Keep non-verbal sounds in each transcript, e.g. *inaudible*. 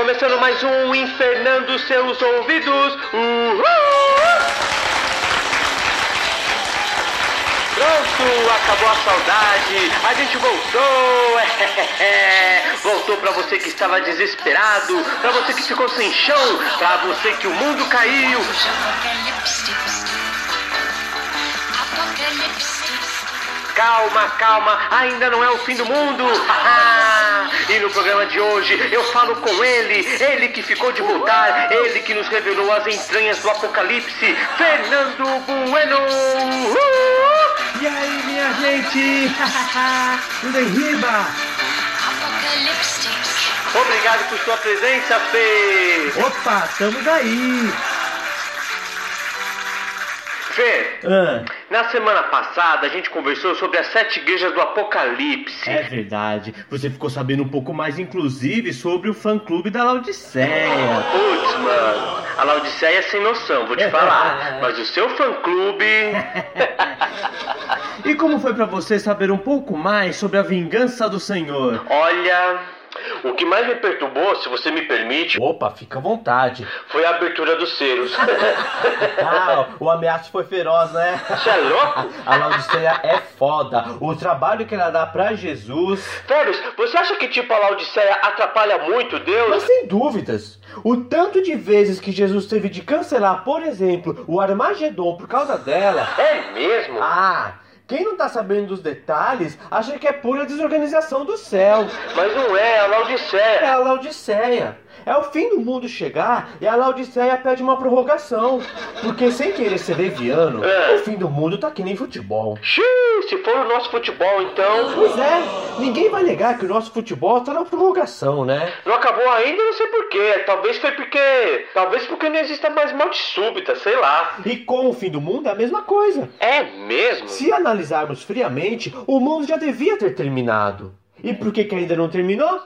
Começando mais um Infernando Seus Ouvidos. Uhul! Pronto, acabou a saudade, a gente voltou, *laughs* voltou pra você que estava desesperado, pra você que ficou sem chão, pra você que o mundo caiu. Calma, calma, ainda não é o fim do mundo. *laughs* e no programa de hoje eu falo com ele, ele que ficou de voltar, ele que nos revelou as entranhas do apocalipse, Fernando Bueno. E aí, minha gente? *laughs* Tudo em riba? Obrigado por sua presença, Fê. Opa, estamos aí. Fê, Ah, na semana passada a gente conversou sobre as sete igrejas do Apocalipse. é verdade. Você ficou sabendo um pouco mais, inclusive, sobre o fã-clube da Laodiceia. Putz, mano, a Laodiceia é sem noção, vou te falar. *laughs* Mas o seu fã-clube. *laughs* E como foi pra você saber um pouco mais sobre a vingança do Senhor? Olha. O que mais me perturbou, se você me permite, Opa, fica à vontade. foi a abertura dos selos. *laughs* Ah, o ameaço foi feroz, né? Você é louco? A Laodiceia é foda. O trabalho que ela dá pra Jesus. Férias, você acha que tipo a Laodiceia atrapalha muito Mas Deus? sem dúvidas, o tanto de vezes que Jesus teve de cancelar, por exemplo, o Armagedon por causa dela. É mesmo? Ah, quem não tá sabendo dos detalhes acha que é pura desorganização do céu. Mas não é, a É Laodiceia. a Laodiceia. É o fim do mundo chegar e a Laodiceia pede uma prorrogação. Porque sem querer ser leviano, É. o fim do mundo tá que nem futebol. Xiii, se for o nosso futebol, então. Pois é, ninguém vai negar que o nosso futebol tá na prorrogação, né? Não acabou ainda, não sei porquê. Talvez foi porque. Talvez porque não exista mais morte súbita, sei lá. E com o fim do mundo é a mesma coisa. É mesmo? Se analisarmos friamente, o mundo já devia ter terminado. E por que, que ainda não terminou?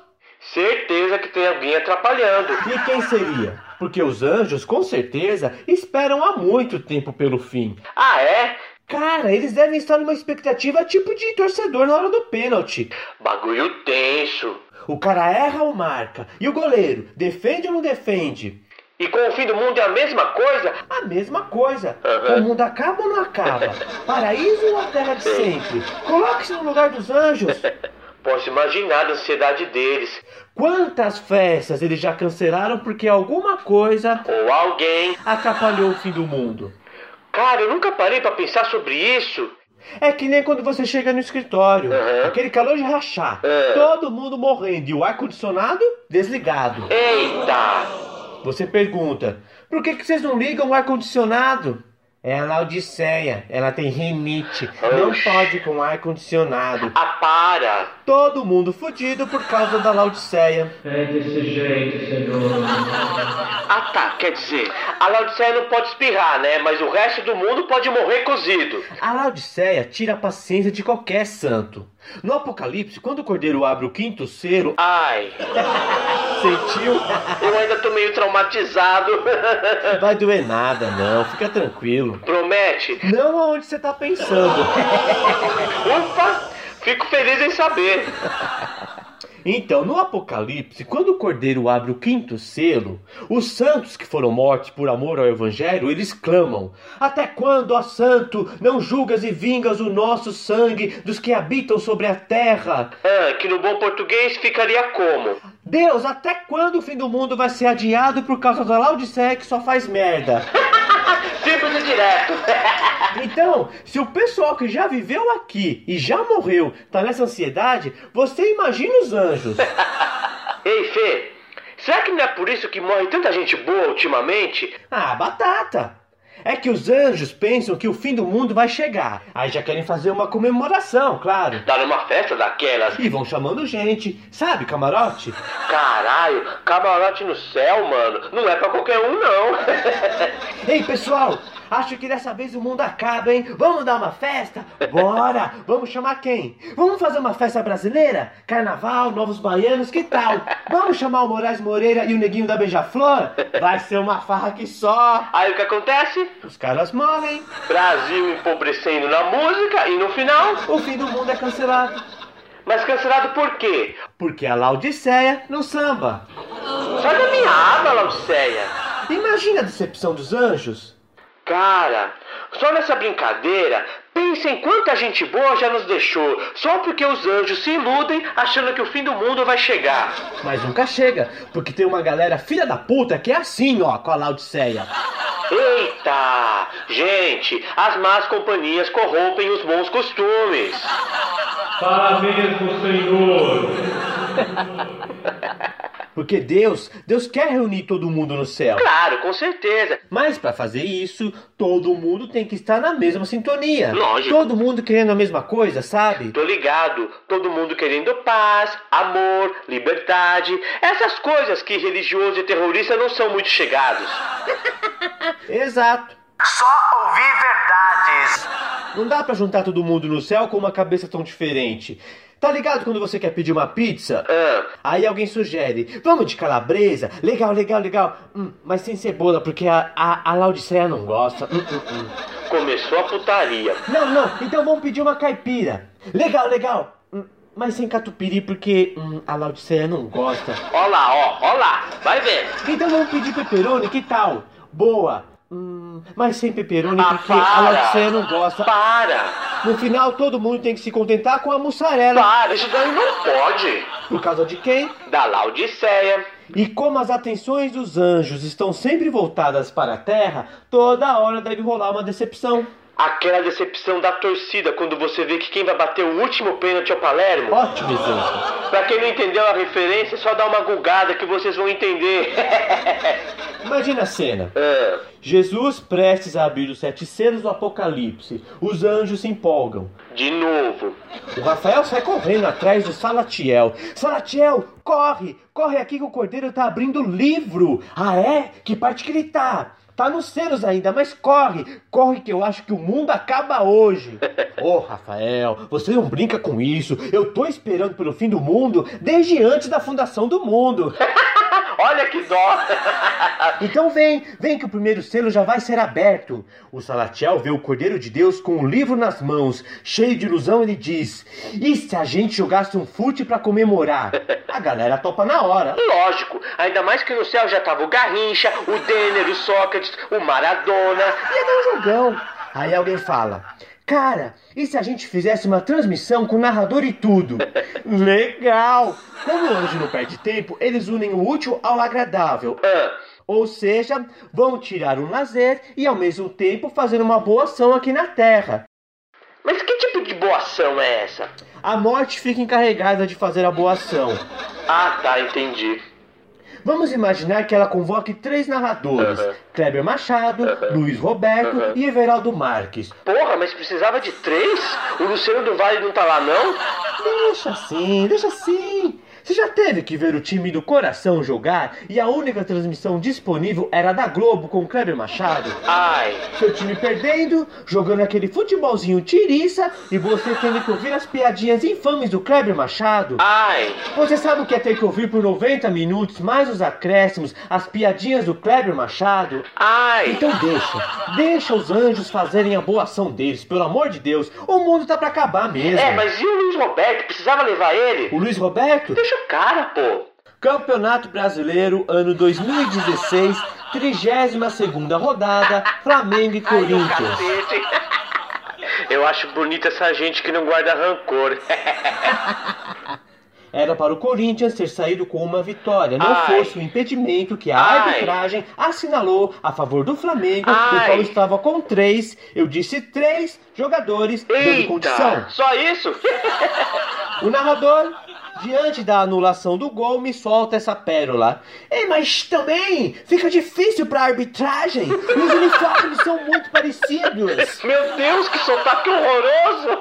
Certeza que tem alguém atrapalhando. E quem seria? Porque os anjos, com certeza, esperam há muito tempo pelo fim. Ah, é? Cara, eles devem estar numa expectativa tipo de torcedor na hora do pênalti. Bagulho tenso. O cara erra ou marca? E o goleiro, defende ou não defende? E com o fim do mundo é a mesma coisa? A mesma coisa. Aham. O mundo acaba ou não acaba? *laughs* Paraíso ou a terra de sempre? Coloque-se no lugar dos anjos. *laughs* Posso imaginar a ansiedade deles. Quantas festas eles já cancelaram porque alguma coisa Ou alguém. atrapalhou o fim do mundo? Cara, eu nunca parei pra pensar sobre isso. É que nem quando você chega no escritório, Aham. aquele calor de rachar, É. todo mundo morrendo e o ar-condicionado desligado. Eita! Você pergunta, por que, que vocês não ligam o ar-condicionado? É a Laodiceia, ela tem rinite, não Oxi. pode com ar-condicionado. Ah, para! Todo mundo fudido por causa da Laodiceia. É desse jeito, Senhor. Ah, tá, quer dizer, a Laodiceia não pode espirrar, né? Mas o resto do mundo pode morrer cozido. A Laodiceia tira a paciência de qualquer santo. No Apocalipse, quando o cordeiro abre o quinto selo, Ai, sentiu? eu ainda tô meio traumatizado. Vai doer nada, não, fica tranquilo. Promete? Não aonde você tá pensando. Ufa! Fico feliz em saber. Então, no Apocalipse, quando o cordeiro abre o quinto selo, os santos que foram mortos por amor ao evangelho, eles clamam: Até quando, ó santo, não julgas e vingas o nosso sangue dos que habitam sobre a terra? Ah, que no bom português ficaria como? Deus, até quando o fim do mundo vai ser adiado por causa da Laodiceia que só faz merda? *laughs* Direto. *laughs* Então, se o pessoal que já viveu aqui e já morreu tá nessa ansiedade, você imagina os anjos. *laughs* Ei, Fê, será que não é por isso que morre tanta gente boa ultimamente? Ah, batata! É que os anjos pensam que o fim do mundo vai chegar. Aí já querem fazer uma comemoração, claro. Dar uma festa daquelas. E vão chamando gente. Sabe, camarote? Caralho, camarote no céu, mano. Não é pra qualquer um, não. Ei, pessoal! Acho que dessa vez o mundo acaba, hein? Vamos dar uma festa? Bora! Vamos chamar quem? Vamos fazer uma festa brasileira? Carnaval, Novos Baianos, que tal? Vamos chamar o Moraes Moreira e o Neguinho da Beija-Flor? Vai ser uma farra que só! Aí o que acontece? Os caras morrem. Brasil empobrecendo na música e no final. O fim do mundo é cancelado. Mas cancelado por quê? Porque a Laodiceia no samba. sai da minha aba, Laodiceia. Imagina a decepção dos anjos. Cara, só nessa brincadeira, pensa em quanta gente boa já nos deixou, só porque os anjos se iludem achando que o fim do mundo vai chegar. Mas nunca chega, porque tem uma galera filha da puta que é assim, ó, com a Laodiceia. Eita! Gente, as más companhias corrompem os bons costumes. Fala mesmo, Senhor. *laughs* Porque Deus, Deus quer reunir todo mundo no céu. Claro, com certeza. Mas para fazer isso, todo mundo tem que estar na mesma sintonia. Lógico. Todo mundo querendo a mesma coisa, sabe? Tô ligado. Todo mundo querendo paz, amor, liberdade. Essas coisas que religioso e terrorista não são muito chegados. *laughs* Exato. Só ouvir verdades. Não dá pra juntar todo mundo no céu com uma cabeça tão diferente. Tá ligado quando você quer pedir uma pizza? Ah, Aí alguém sugere, vamos de calabresa? Legal, legal, legal. Hum, mas sem cebola, porque a, a, a Laodiceia não gosta. Hum, hum, hum. começou a putaria. Não, não, então vamos pedir uma caipira. Legal, legal. Hum, mas sem catupiry, porque hum, a Laodiceia não gosta. Ó lá, ó, ó lá. Vai ver. Então vamos pedir pepperoni, que tal? Boa. Hum, mas sem pepperoni, Ah, porque a para. Laodiceia não gosta. Para. No final, todo mundo tem que se contentar com a mussarela. Para, isso daí não pode. Por causa de quem? Da Laodiceia. E como as atenções dos anjos estão sempre voltadas para a terra, toda hora deve rolar uma decepção. Aquela decepção da torcida quando você vê que quem vai bater o último pênalti é o Palermo. Ótimo exemplo. Pra quem não entendeu a referência, só dá uma gulgada que vocês vão entender. *laughs* Imagina a cena. Ah, Jesus prestes a abrir os sete selos do Apocalipse. Os anjos se empolgam. de novo. O Rafael sai correndo atrás do Salatiel. Salatiel, corre! Corre aqui que o cordeiro tá abrindo o livro! Ah, é? Que parte que ele tá? Tá nos selos ainda, mas corre! Corre que eu acho que o mundo acaba hoje! *laughs* Ô, Rafael, você não brinca com isso. Eu tô esperando pelo fim do mundo desde antes da fundação do mundo. *laughs* Olha que dó. *laughs* Então vem, vem que o primeiro selo já vai ser aberto. O Salatiel vê o Cordeiro de Deus com o livro nas mãos, cheio de ilusão, ele diz: E se a gente jogasse um fute pra comemorar? A galera topa na hora. Lógico, ainda mais que no céu já tava o Garrincha, o Denner, o Sócrates, o Maradona. Ia dar um jogão. Aí alguém fala: Cara, e se a gente fizesse uma transmissão com narrador e tudo? *laughs* Legal! Como o anjo não perde tempo, eles unem o útil ao agradável. Ah, Ou seja, vão tirar um lazer e ao mesmo tempo fazer uma boa ação aqui na Terra. mas que tipo de boa ação é essa? A morte fica encarregada de fazer a boa ação. Ah, tá, entendi. Vamos imaginar que ela convoque três narradores: Aham. Kleber Machado, Luiz Roberto Aham. e Everaldo Marques. Porra, mas precisava de três? O Luciano do Vale não tá lá, não? Deixa assim, deixa assim. Você já teve que ver o time do coração jogar e a única transmissão disponível era da Globo com Kleber Machado? Ai, Seu time perdendo, jogando aquele futebolzinho tiriça e você tendo que ouvir as piadinhas infames do Kleber Machado? ai. Você sabe o que é ter que ouvir por 90 minutos, mais os acréscimos, as piadinhas do Kleber Machado? Ai, Então deixa, deixa os anjos fazerem a boa ação deles, pelo amor de Deus. O mundo tá pra acabar mesmo. é, mas e o Luiz Roberto? Precisava levar ele? O Luiz Roberto? Deixa o cara, pô. Campeonato Brasileiro, ano 2016, 32ª rodada, Flamengo e o Corinthians. Eu acho bonita essa gente que não guarda rancor. *laughs* Era para o Corinthians ter saído com uma vitória, não Ai. fosse o impedimento que a Ai. arbitragem assinalou a favor do Flamengo, o Ai. qual estava com três, eu disse três jogadores dando condição. Eita, só isso? O narrador, diante da anulação do gol, me solta essa pérola. Ei, mas também fica difícil para arbitragem. Os uniformes são muito parecidos. *laughs* Meu Deus, que sotaque horroroso!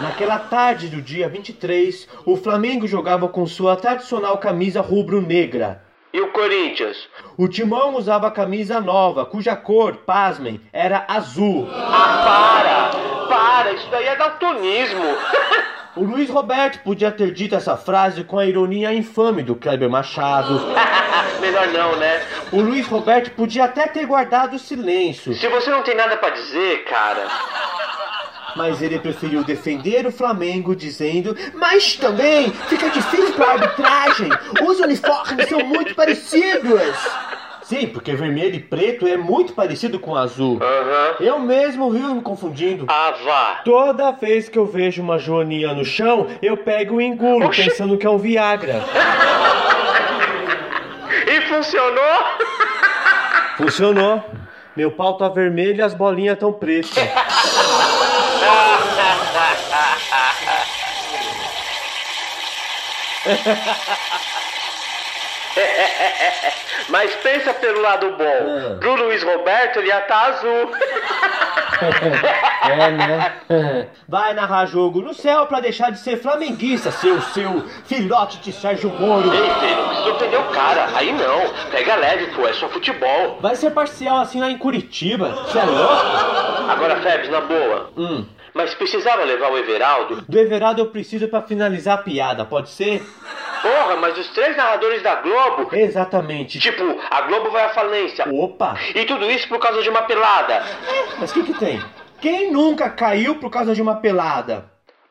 Naquela tarde do dia 23, o Flamengo jogava com sua tradicional camisa rubro-negra. E o Corinthians? O timão usava camisa nova, cuja cor, pasmem, era azul. Ah, para! Para, isso daí é daltonismo. *laughs* O Luiz Roberto podia ter dito essa frase com a ironia infame do Kleber Machado. *laughs* Melhor não, né? O Luiz Roberto podia até ter guardado o silêncio. Se você não tem nada pra dizer, cara. Mas ele preferiu defender o Flamengo, dizendo: Mas também fica difícil para arbitragem. Os uniformes são muito parecidos. Sim, porque vermelho e preto é muito parecido com azul. Aham. Eu mesmo vivo me confundindo. Ah, vá. Toda vez que eu vejo uma joaninha no chão, eu pego e engulo, Oxi. pensando que é um Viagra. *laughs* E funcionou? Funcionou. Meu pau tá vermelho e as bolinhas tão pretas. *laughs* *laughs* *laughs* Mas pensa pelo lado bom. Ah. Pro Luiz Roberto ele ia estar azul. *laughs* É, né? *laughs* Vai narrar jogo no céu pra deixar de ser flamenguista, seu, seu filhote de Sérgio Moro. Ei, Fê, não precisa ofender o cara. Aí não. Pega leve, pô. É só futebol. Vai ser parcial assim lá em Curitiba. Você é louco? Agora, Febs, na boa. Hum. Mas precisava levar o Everaldo? Do Everaldo eu preciso pra finalizar a piada, pode ser? Porra, mas os três narradores da Globo... Exatamente. Tipo, a Globo vai à falência. Opa! E tudo isso por causa de uma pelada. Mas o que que tem? Quem nunca caiu por causa de uma pelada?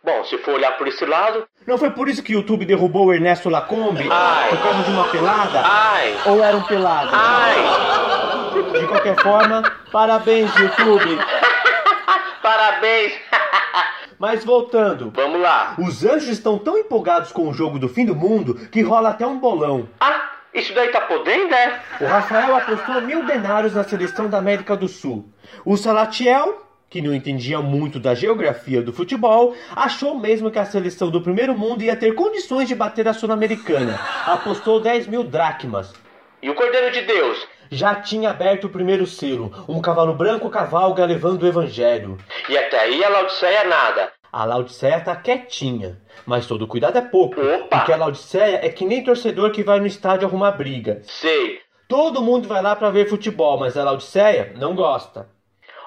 Bom, se for olhar por esse lado... Não foi por isso que o YouTube derrubou o Ernesto Lacombe? Ai. Por causa de uma pelada? Ai... Ou era um pelado? Ai... De qualquer forma, parabéns, YouTube. *laughs* Parabéns! Mas voltando, Vamos lá. os anjos estão tão empolgados com o jogo do fim do mundo que rola até um bolão. Ah, isso daí tá podendo, é? O Rafael apostou mil denários na seleção da América do Sul. O Salatiel, que não entendia muito da geografia do futebol, achou mesmo que a seleção do primeiro mundo ia ter condições de bater a Sul-Americana. Apostou 10 mil dracmas. E o Cordeiro de Deus? Já tinha aberto o primeiro selo. Um cavalo branco cavalga levando o evangelho. E até aí a Laodiceia nada. A Laodiceia tá quietinha. Mas todo cuidado é pouco. Opa! Porque a Laodiceia é que nem torcedor que vai no estádio arrumar briga. Sei. Todo mundo vai lá pra ver futebol, mas a Laodiceia não gosta.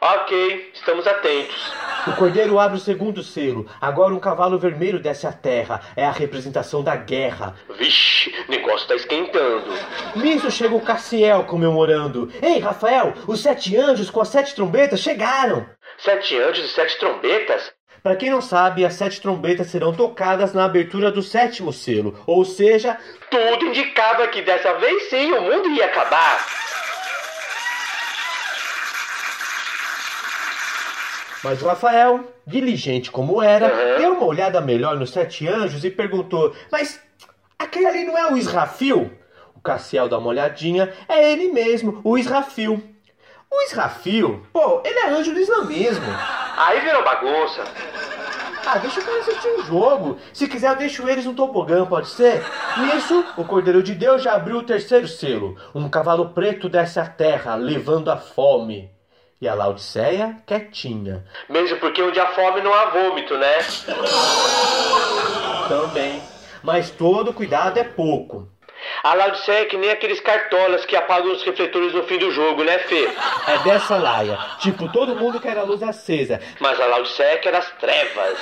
Ok, estamos atentos. O cordeiro abre o segundo selo. Agora um cavalo vermelho desce à terra. É a representação da guerra. Vixe, o negócio tá esquentando. Nisso chega o Cassiel comemorando. Ei, Rafael, os sete anjos com as sete trombetas chegaram! Sete anjos e sete trombetas? Pra quem não sabe, as sete trombetas serão tocadas na abertura do sétimo selo. Ou seja, Tudo indicava que dessa vez sim o mundo ia acabar. Mas o Rafael, diligente como era, Uhum. deu uma olhada melhor nos sete anjos e perguntou: Mas aquele ali não é o Israfil? O Cassiel dá uma olhadinha, é ele mesmo, o Israfil. O Israfil, pô, ele é anjo do islamismo. Aí virou bagunça. Ah, deixa o cara assistir o jogo. Se quiser, eu deixo eles no tobogã, pode ser? Nisso, o Cordeiro de Deus já abriu o terceiro selo. Um cavalo preto desce à terra, levando a fome. E a Laodiceia, quietinha. Mesmo porque onde há fome não há vômito, né? *laughs* Também. Mas todo cuidado é pouco. A Laodiceia é que nem aqueles cartolas que apagam os refletores no fim do jogo, né, Fê? É dessa laia. Tipo, todo mundo quer a luz acesa. Mas a Laodiceia quer as trevas.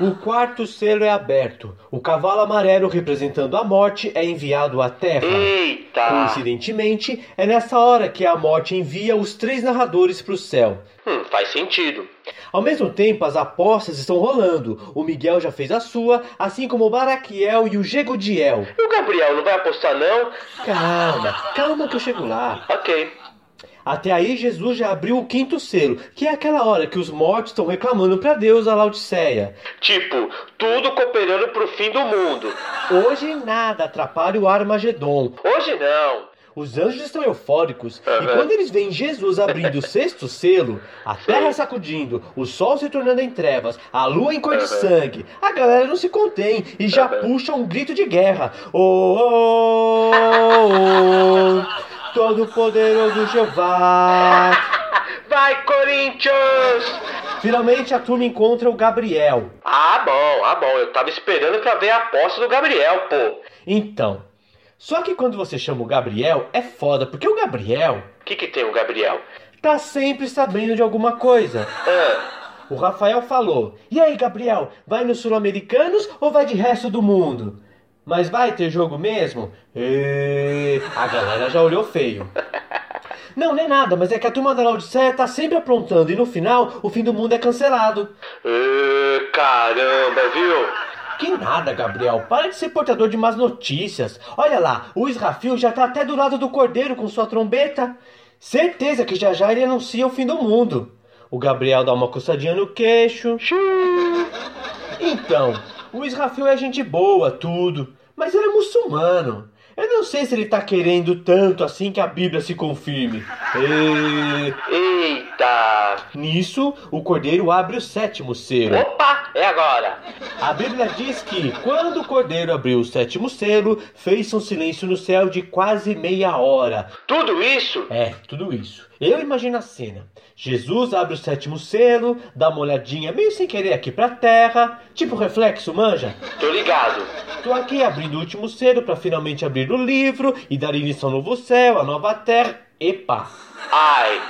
O quarto selo é aberto. O cavalo amarelo representando a morte é enviado à terra. Eita! Coincidentemente, é nessa hora que a morte envia os três narradores para o céu. Hum, faz sentido. Ao mesmo tempo, as apostas estão rolando. O Miguel já fez a sua, assim como o Baraquiel e o Gegodiel. E o Gabriel não vai apostar, não? Calma, calma que eu chego lá. Ok. Até aí, Jesus já abriu o quinto selo, que é aquela hora que os mortos estão reclamando para Deus a Laodiceia. Tipo, tudo cooperando pro fim do mundo. Hoje nada atrapalha o Armagedon. Hoje não. Os anjos estão eufóricos e Aham. quando eles veem Jesus abrindo o *laughs* sexto selo, a terra sacudindo, o sol se tornando em trevas, a lua em cor de sangue, a galera não se contém e já Aham. puxa um grito de guerra. Oh, oh, oh, oh, *laughs* todo poderoso Jeová. *laughs* Vai, Corinthians! Finalmente a turma encontra o Gabriel. Ah, bom, ah, bom. Eu tava esperando pra ver a aposta do Gabriel, pô. Então, só que quando você chama o Gabriel é foda, porque o Gabriel O que que tem o Gabriel? tá sempre sabendo de alguma coisa. Ah, O Rafael falou: E aí, Gabriel, vai nos Sul-Americanos ou vai de resto do mundo? Mas vai ter jogo mesmo? E... A galera já olhou feio. Não, não é nada, mas é que a turma da Laodiceia tá sempre aprontando e no final o fim do mundo é cancelado. Ê, caramba, viu? Que nada, Gabriel. Para de ser portador de más notícias. Olha lá, o Israfil já tá até do lado do cordeiro com sua trombeta. Certeza que já já ele anuncia o fim do mundo. O Gabriel dá uma coçadinha no queixo. Então, o Israfil é gente boa, tudo. Mas ele é muçulmano. Eu não sei se ele tá querendo tanto assim que a Bíblia se confirme. E... Eita! Nisso, o cordeiro abre o sétimo selo. Opa, é agora. A Bíblia diz que, quando o cordeiro abriu o sétimo selo, fez um silêncio no céu de quase meia hora. Tudo isso? É, tudo isso. Eu imagino a cena. Jesus abre o sétimo selo, dá uma olhadinha meio sem querer aqui pra terra, tipo reflexo, manja? Tô ligado. Tô aqui abrindo o último selo pra finalmente abrir o livro e dar início ao novo céu, à nova terra. Epa! Ai,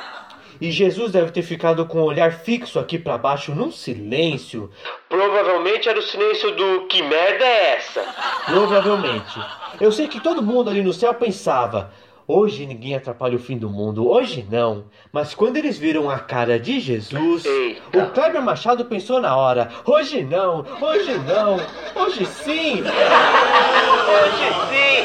E Jesus deve ter ficado com o olhar fixo aqui pra baixo num silêncio. provavelmente era o silêncio do que merda é essa? Provavelmente. Eu sei que todo mundo ali no céu pensava: hoje ninguém atrapalha o fim do mundo, hoje não. Mas quando eles viram a cara de Jesus, Eita. o Kleber Machado pensou na hora: hoje não, hoje não, hoje sim. *laughs* Hoje sim!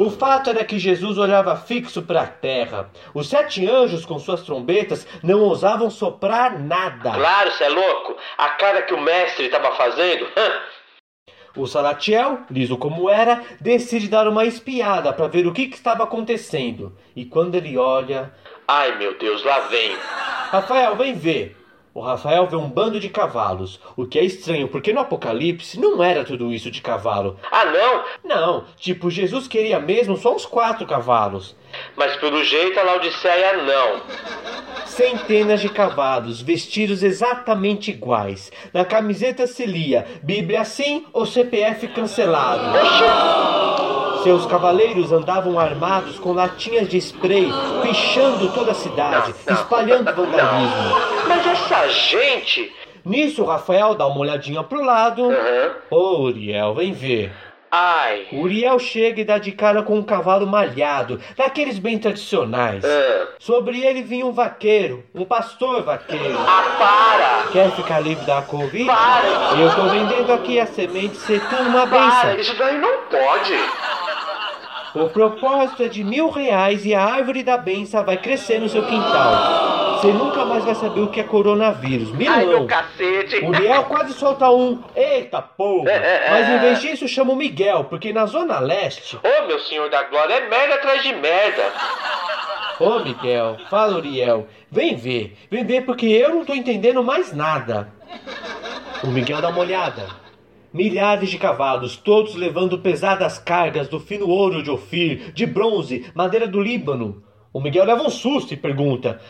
O fato era que Jesus olhava fixo para a terra. Os sete anjos, com suas trombetas, não ousavam soprar nada. claro, cê é louco. A cara que o mestre tava fazendo. O Salatiel, liso como era, decide dar uma espiada para ver o que, que estava acontecendo. E quando ele olha, Ai, meu Deus, lá vem. Rafael, vem ver. O Rafael vê um bando de cavalos, o que é estranho porque no Apocalipse não era tudo isso de cavalo. Ah, não? Não, tipo, Jesus queria mesmo só uns quatro cavalos. Mas pelo jeito a Laodiceia não. Centenas de cavalos, vestidos exatamente iguais. Na camiseta se lia Bíblia sim ou CPF cancelado. Seus cavaleiros andavam armados com latinhas de spray, pichando toda a cidade, espalhando vandalismo. Mas essa gente. Nisso, o Rafael dá uma olhadinha pro lado. Ô, Uriel, vem ver. Ai. Uriel chega e dá de cara com um cavalo malhado, daqueles bem tradicionais. Ah. Sobre ele vinha um vaqueiro, um pastor vaqueiro. Ah, para! Quer ficar livre da Covid? Para! Eu tô vendendo aqui a semente ser tudo uma Para! benção. Isso daí não pode! O propósito é de mil reais e a árvore da benção vai crescer no seu quintal. Você nunca mais vai saber o que é coronavírus. Ai, meu Milão. cacete! O Uriel quase solta um. Eita porra! Mas em vez disso chama o Miguel, porque na Zona Leste. Ô, meu senhor da glória, é merda atrás de merda! Ô Miguel, fala Uriel, vem ver, vem ver porque eu não tô entendendo mais nada. O Miguel dá uma olhada. Milhares de cavalos, todos levando pesadas cargas do fino ouro de Ofir, de bronze, madeira do Líbano. O Miguel leva um susto e pergunta: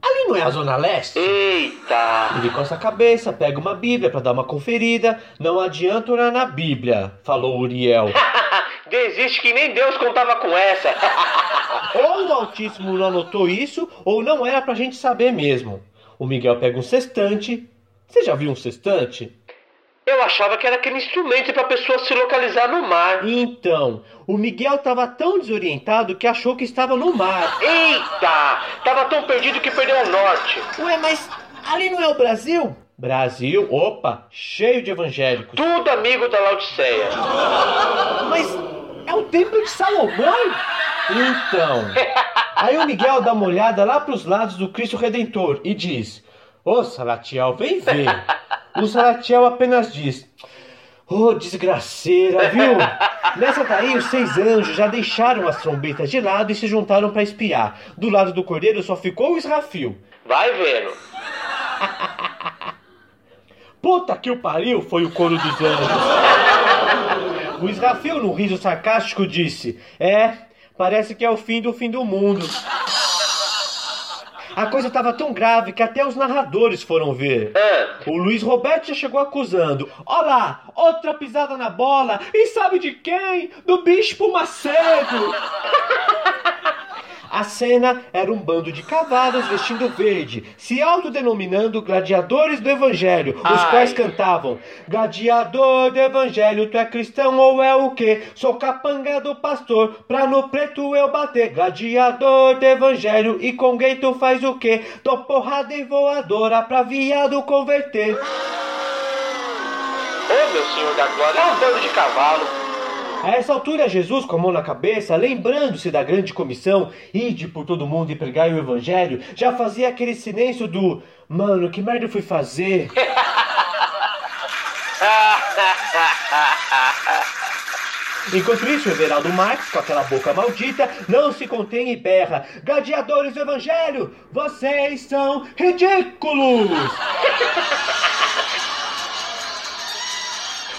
Ali não é a Zona Leste? Eita! Ele coça a cabeça, pega uma Bíblia para dar uma conferida. Não adianta orar na Bíblia, falou Uriel. *laughs* Desiste que nem Deus contava com essa! *laughs* Ou o Altíssimo não anotou isso, ou não era pra gente saber mesmo. O Miguel pega um sextante. Você já viu um sextante? Eu achava que era aquele instrumento pra pessoa se localizar no mar. Então, o Miguel estava tão desorientado que achou que estava no mar. *laughs* Eita! Tava tão perdido que perdeu o norte. Ué, mas ali não é o Brasil? Brasil, opa, cheio de evangélicos. Tudo amigo da Laodiceia. Mas é o templo de Salomão? Então. *laughs* Aí o Miguel dá uma olhada lá para os lados do Cristo Redentor e diz: Ô Salatiel, vem ver. *laughs* O Salatiel apenas diz: Ô desgraceira, viu? Nessa daí, os seis anjos já deixaram as trombetas de lado e se juntaram para espiar. Do lado do cordeiro só ficou o Israfil. Vai vendo. *laughs* Puta que o pariu, foi o coro dos anjos. O Israfil, num riso sarcástico, disse: É, parece que é o fim do fim do mundo. A coisa estava tão grave que até os narradores foram ver. Ah, O Luiz Roberto já chegou acusando. Olá, outra pisada na bola. E sabe de quem? Do Bispo Macedo. *laughs* A cena era um bando de cavalos vestindo verde, se autodenominando gladiadores do evangelho, os Ai. quais cantavam: Gladiador do evangelho, tu é cristão ou é o quê? Sou capanga do pastor, pra no preto eu bater. Gladiador do evangelho, e com gay tu faz o quê? Tô porrada e voadora pra viado converter. Ô meu senhor da glória, é um bando de cavalo. A essa altura, Jesus, com a mão na cabeça, lembrando-se da grande comissão, ide por todo mundo e pregai o evangelho, já fazia aquele silêncio do Mano, que merda eu fui fazer? *laughs* Enquanto isso, o Everaldo Marques, com aquela boca maldita, não se contém e berra: Gladiadores do Evangelho, vocês são ridículos! *laughs*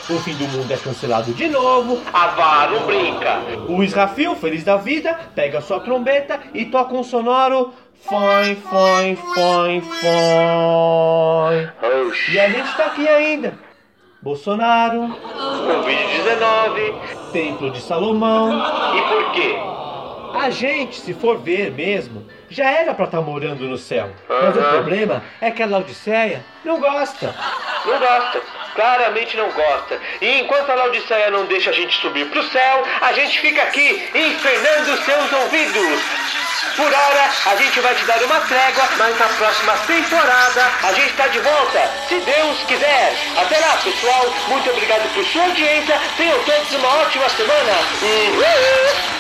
O fim do mundo é cancelado de novo. Avá, não brinca. O Israfil, feliz da vida, pega sua trombeta e toca um sonoro. Foi, foi, foi, foi. E a gente tá aqui ainda. Bolsonaro, Covid-19. Templo de Salomão. E por quê? A gente, se for ver mesmo, já era pra estar morando no céu. Mas o problema é que a Laodiceia não gosta. Não gosta. Claramente não gosta. E enquanto a Laodiceia não deixa a gente subir pro céu, a gente fica aqui enfrenando seus ouvidos. Por hora, a gente vai te dar uma trégua, mas na próxima temporada a gente tá de volta, se Deus quiser. Até lá, pessoal. Muito obrigado por sua audiência. Tenham todos uma ótima semana. Uhul!